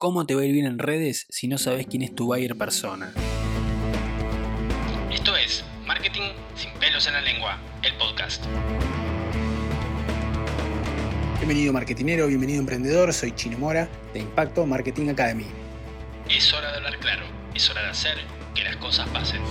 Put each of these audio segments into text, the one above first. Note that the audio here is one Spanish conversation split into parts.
¿Cómo te va a ir bien en redes si no sabes quién es tu buyer persona? Esto es Marketing sin pelos en la lengua, el podcast. Bienvenido marketinero, bienvenido emprendedor, soy Chino Mora de Impacto Marketing Academy. Es hora de hablar claro, es hora de hacer que las cosas pasen.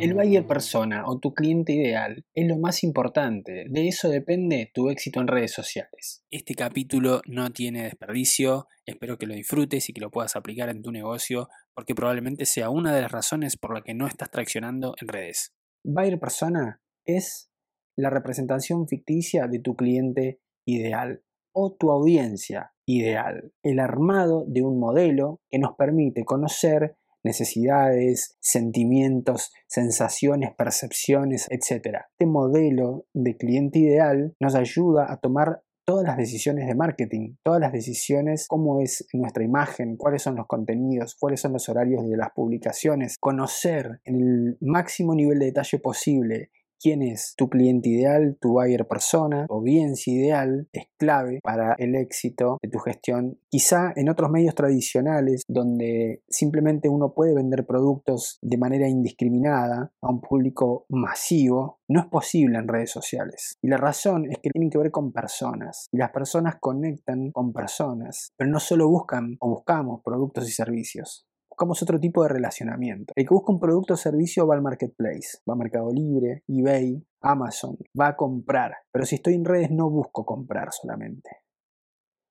El buyer persona o tu cliente ideal es lo más importante. De eso depende tu éxito en redes sociales. Este capítulo no tiene desperdicio. Espero que lo disfrutes y que lo puedas aplicar en tu negocio porque probablemente sea una de las razones por la que no estás traccionando en redes. Buyer persona es la representación ficticia de tu cliente ideal o tu audiencia ideal. El armado de un modelo que nos permite conocer necesidades, sentimientos, sensaciones, percepciones, etc. Este modelo de cliente ideal nos ayuda a tomar todas las decisiones de marketing, todas las decisiones, cómo es nuestra imagen, cuáles son los contenidos, cuáles son los horarios de las publicaciones, conocer en el máximo nivel de detalle posible quién es tu cliente ideal, tu buyer persona, tu audiencia ideal, es clave para el éxito de tu gestión. Quizá en otros medios tradicionales, donde simplemente uno puede vender productos de manera indiscriminada a un público masivo, no es posible en redes sociales. Y la razón es que tienen que ver con personas. Y las personas conectan con personas, pero no solo buscan o buscamos productos y servicios buscamos otro tipo de relacionamiento. El que busca un producto o servicio va al marketplace, va a Mercado Libre, eBay, Amazon, va a comprar. Pero si estoy en redes no busco comprar solamente.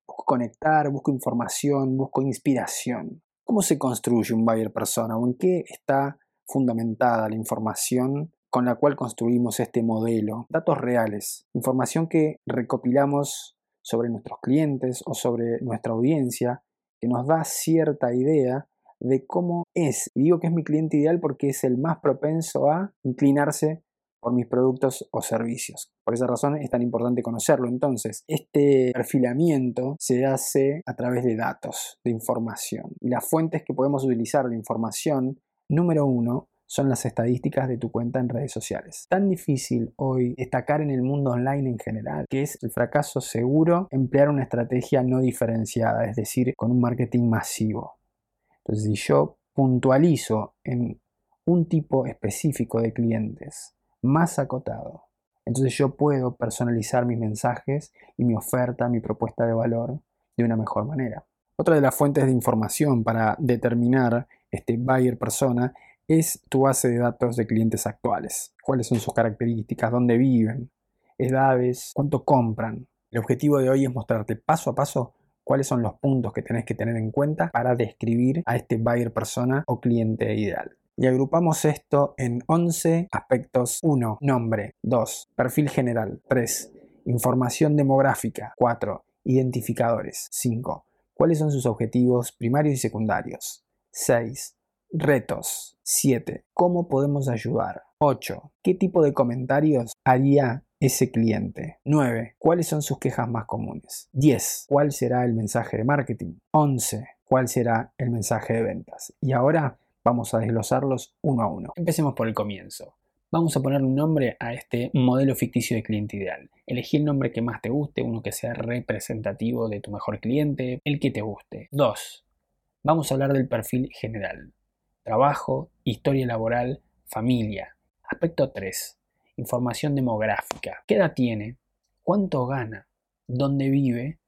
Busco conectar, busco información, busco inspiración. ¿Cómo se construye un buyer persona o en qué está fundamentada la información con la cual construimos este modelo? Datos reales, información que recopilamos sobre nuestros clientes o sobre nuestra audiencia, que nos da cierta idea de cómo es. Digo que es mi cliente ideal porque es el más propenso a inclinarse por mis productos o servicios. Por esa razón es tan importante conocerlo. Entonces, este perfilamiento se hace a través de datos, de información. Y las fuentes que podemos utilizar de información, número uno, son las estadísticas de tu cuenta en redes sociales. Tan difícil hoy destacar en el mundo online en general que es el fracaso seguro emplear una estrategia no diferenciada, es decir, con un marketing masivo. Entonces, si yo puntualizo en un tipo específico de clientes más acotado, entonces yo puedo personalizar mis mensajes y mi oferta, mi propuesta de valor de una mejor manera. Otra de las fuentes de información para determinar este buyer persona es tu base de datos de clientes actuales. ¿Cuáles son sus características? ¿Dónde viven? ¿Edades? ¿Cuánto compran? El objetivo de hoy es mostrarte paso a paso cuáles son los puntos que tenés que tener en cuenta para describir a este buyer persona o cliente ideal. Y agrupamos esto en 11 aspectos. 1. Nombre. 2. Perfil general. 3. Información demográfica. 4. Identificadores. 5. ¿Cuáles son sus objetivos primarios y secundarios? 6. Retos. 7. ¿Cómo podemos ayudar? 8. ¿Qué tipo de comentarios haría ese cliente. 9. ¿Cuáles son sus quejas más comunes? 10. ¿Cuál será el mensaje de marketing? 11. ¿Cuál será el mensaje de ventas? Y ahora vamos a desglosarlos uno a uno. Empecemos por el comienzo. Vamos a ponerle un nombre a este modelo ficticio de cliente ideal. Elegí el nombre que más te guste, uno que sea representativo de tu mejor cliente, el que te guste. 2. Vamos a hablar del perfil general. Trabajo, historia laboral, familia. Aspecto 3 información demográfica. ¿Qué edad tiene? ¿Cuánto gana? ¿Dónde vive?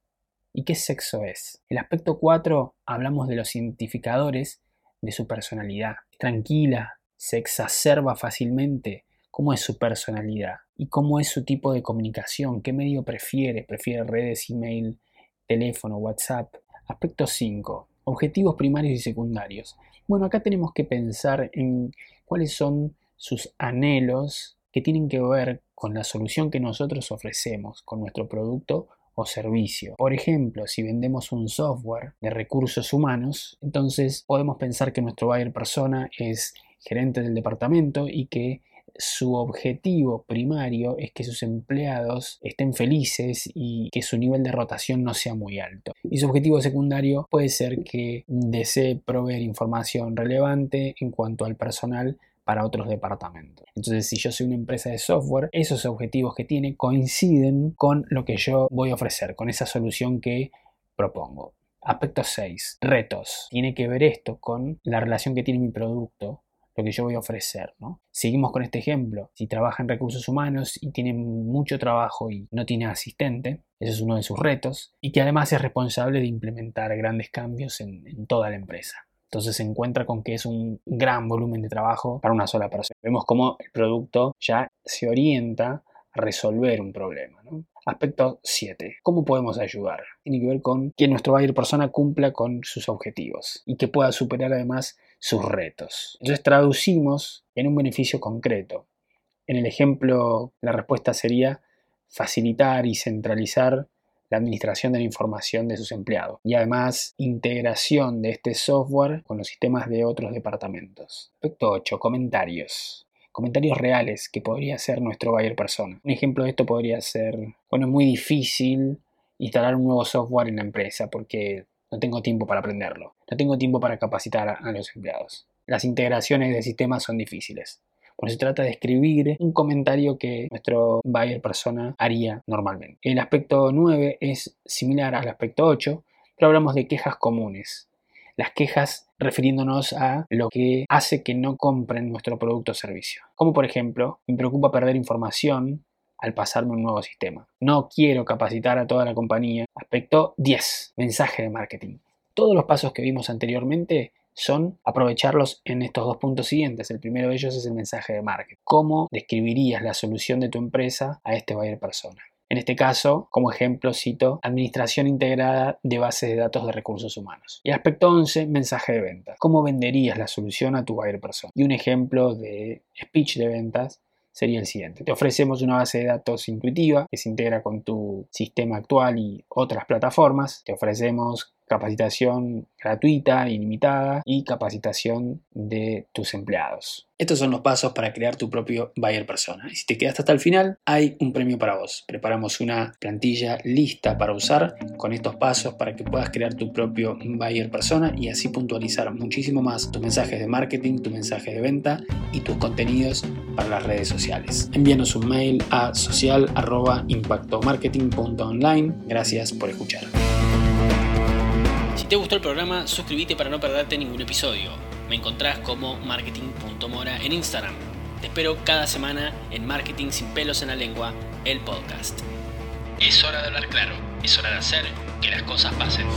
¿Y qué sexo es? El aspecto 4 hablamos de los identificadores de su personalidad. Tranquila, se exacerba fácilmente. ¿Cómo es su personalidad? ¿Y cómo es su tipo de comunicación? ¿Qué medio prefiere? ¿Prefiere redes, email, teléfono, WhatsApp? Aspecto 5. Objetivos primarios y secundarios. Bueno, acá tenemos que pensar en cuáles son sus anhelos que tienen que ver con la solución que nosotros ofrecemos con nuestro producto o servicio. Por ejemplo, si vendemos un software de recursos humanos, entonces podemos pensar que nuestro buyer persona es gerente del departamento y que su objetivo primario es que sus empleados estén felices y que su nivel de rotación no sea muy alto. Y su objetivo secundario puede ser que desee proveer información relevante en cuanto al personal para otros departamentos. Entonces, si yo soy una empresa de software, esos objetivos que tiene coinciden con lo que yo voy a ofrecer, con esa solución que propongo. Aspecto 6. Retos. Tiene que ver esto con la relación que tiene mi producto, lo que yo voy a ofrecer. ¿no? Seguimos con este ejemplo. Si trabaja en recursos humanos y tiene mucho trabajo y no tiene asistente, ese es uno de sus retos, y que además es responsable de implementar grandes cambios en, en toda la empresa. Entonces se encuentra con que es un gran volumen de trabajo para una sola persona. Vemos cómo el producto ya se orienta a resolver un problema. Aspecto 7. ¿Cómo podemos ayudar? Tiene que ver con que nuestro buyer persona cumpla con sus objetivos y que pueda superar además sus retos. Entonces traducimos en un beneficio concreto. En el ejemplo, la respuesta sería facilitar y centralizar la administración de la información de sus empleados y además integración de este software con los sistemas de otros departamentos. Aspecto 8. Comentarios comentarios reales que podría ser nuestro buyer persona. Un ejemplo de esto podría ser, bueno, es muy difícil instalar un nuevo software en la empresa porque no tengo tiempo para aprenderlo, no tengo tiempo para capacitar a los empleados. Las integraciones de sistemas son difíciles. Por se trata de escribir un comentario que nuestro buyer persona haría normalmente. El aspecto 9 es similar al aspecto 8, pero hablamos de quejas comunes las quejas refiriéndonos a lo que hace que no compren nuestro producto o servicio. Como por ejemplo, me preocupa perder información al pasarme un nuevo sistema. No quiero capacitar a toda la compañía. Aspecto 10. Mensaje de marketing. Todos los pasos que vimos anteriormente son aprovecharlos en estos dos puntos siguientes. El primero de ellos es el mensaje de marketing. ¿Cómo describirías la solución de tu empresa a este buyer persona? En este caso, como ejemplo, cito Administración integrada de bases de datos de recursos humanos. Y aspecto 11, mensaje de ventas. ¿Cómo venderías la solución a tu buyer persona? Y un ejemplo de speech de ventas sería el siguiente. Te ofrecemos una base de datos intuitiva que se integra con tu sistema actual y otras plataformas. Te ofrecemos capacitación gratuita, ilimitada y capacitación de tus empleados. Estos son los pasos para crear tu propio buyer persona. Y si te quedaste hasta el final, hay un premio para vos. Preparamos una plantilla lista para usar con estos pasos para que puedas crear tu propio buyer persona y así puntualizar muchísimo más tus mensajes de marketing, tus mensajes de venta y tus contenidos para las redes sociales. Envíanos un mail a social.impactomarketing.online. Gracias por escuchar. Te gustó el programa, suscríbete para no perderte ningún episodio. Me encontrás como marketing.mora en Instagram. Te espero cada semana en Marketing sin pelos en la lengua, el podcast. Es hora de hablar claro, es hora de hacer que las cosas pasen.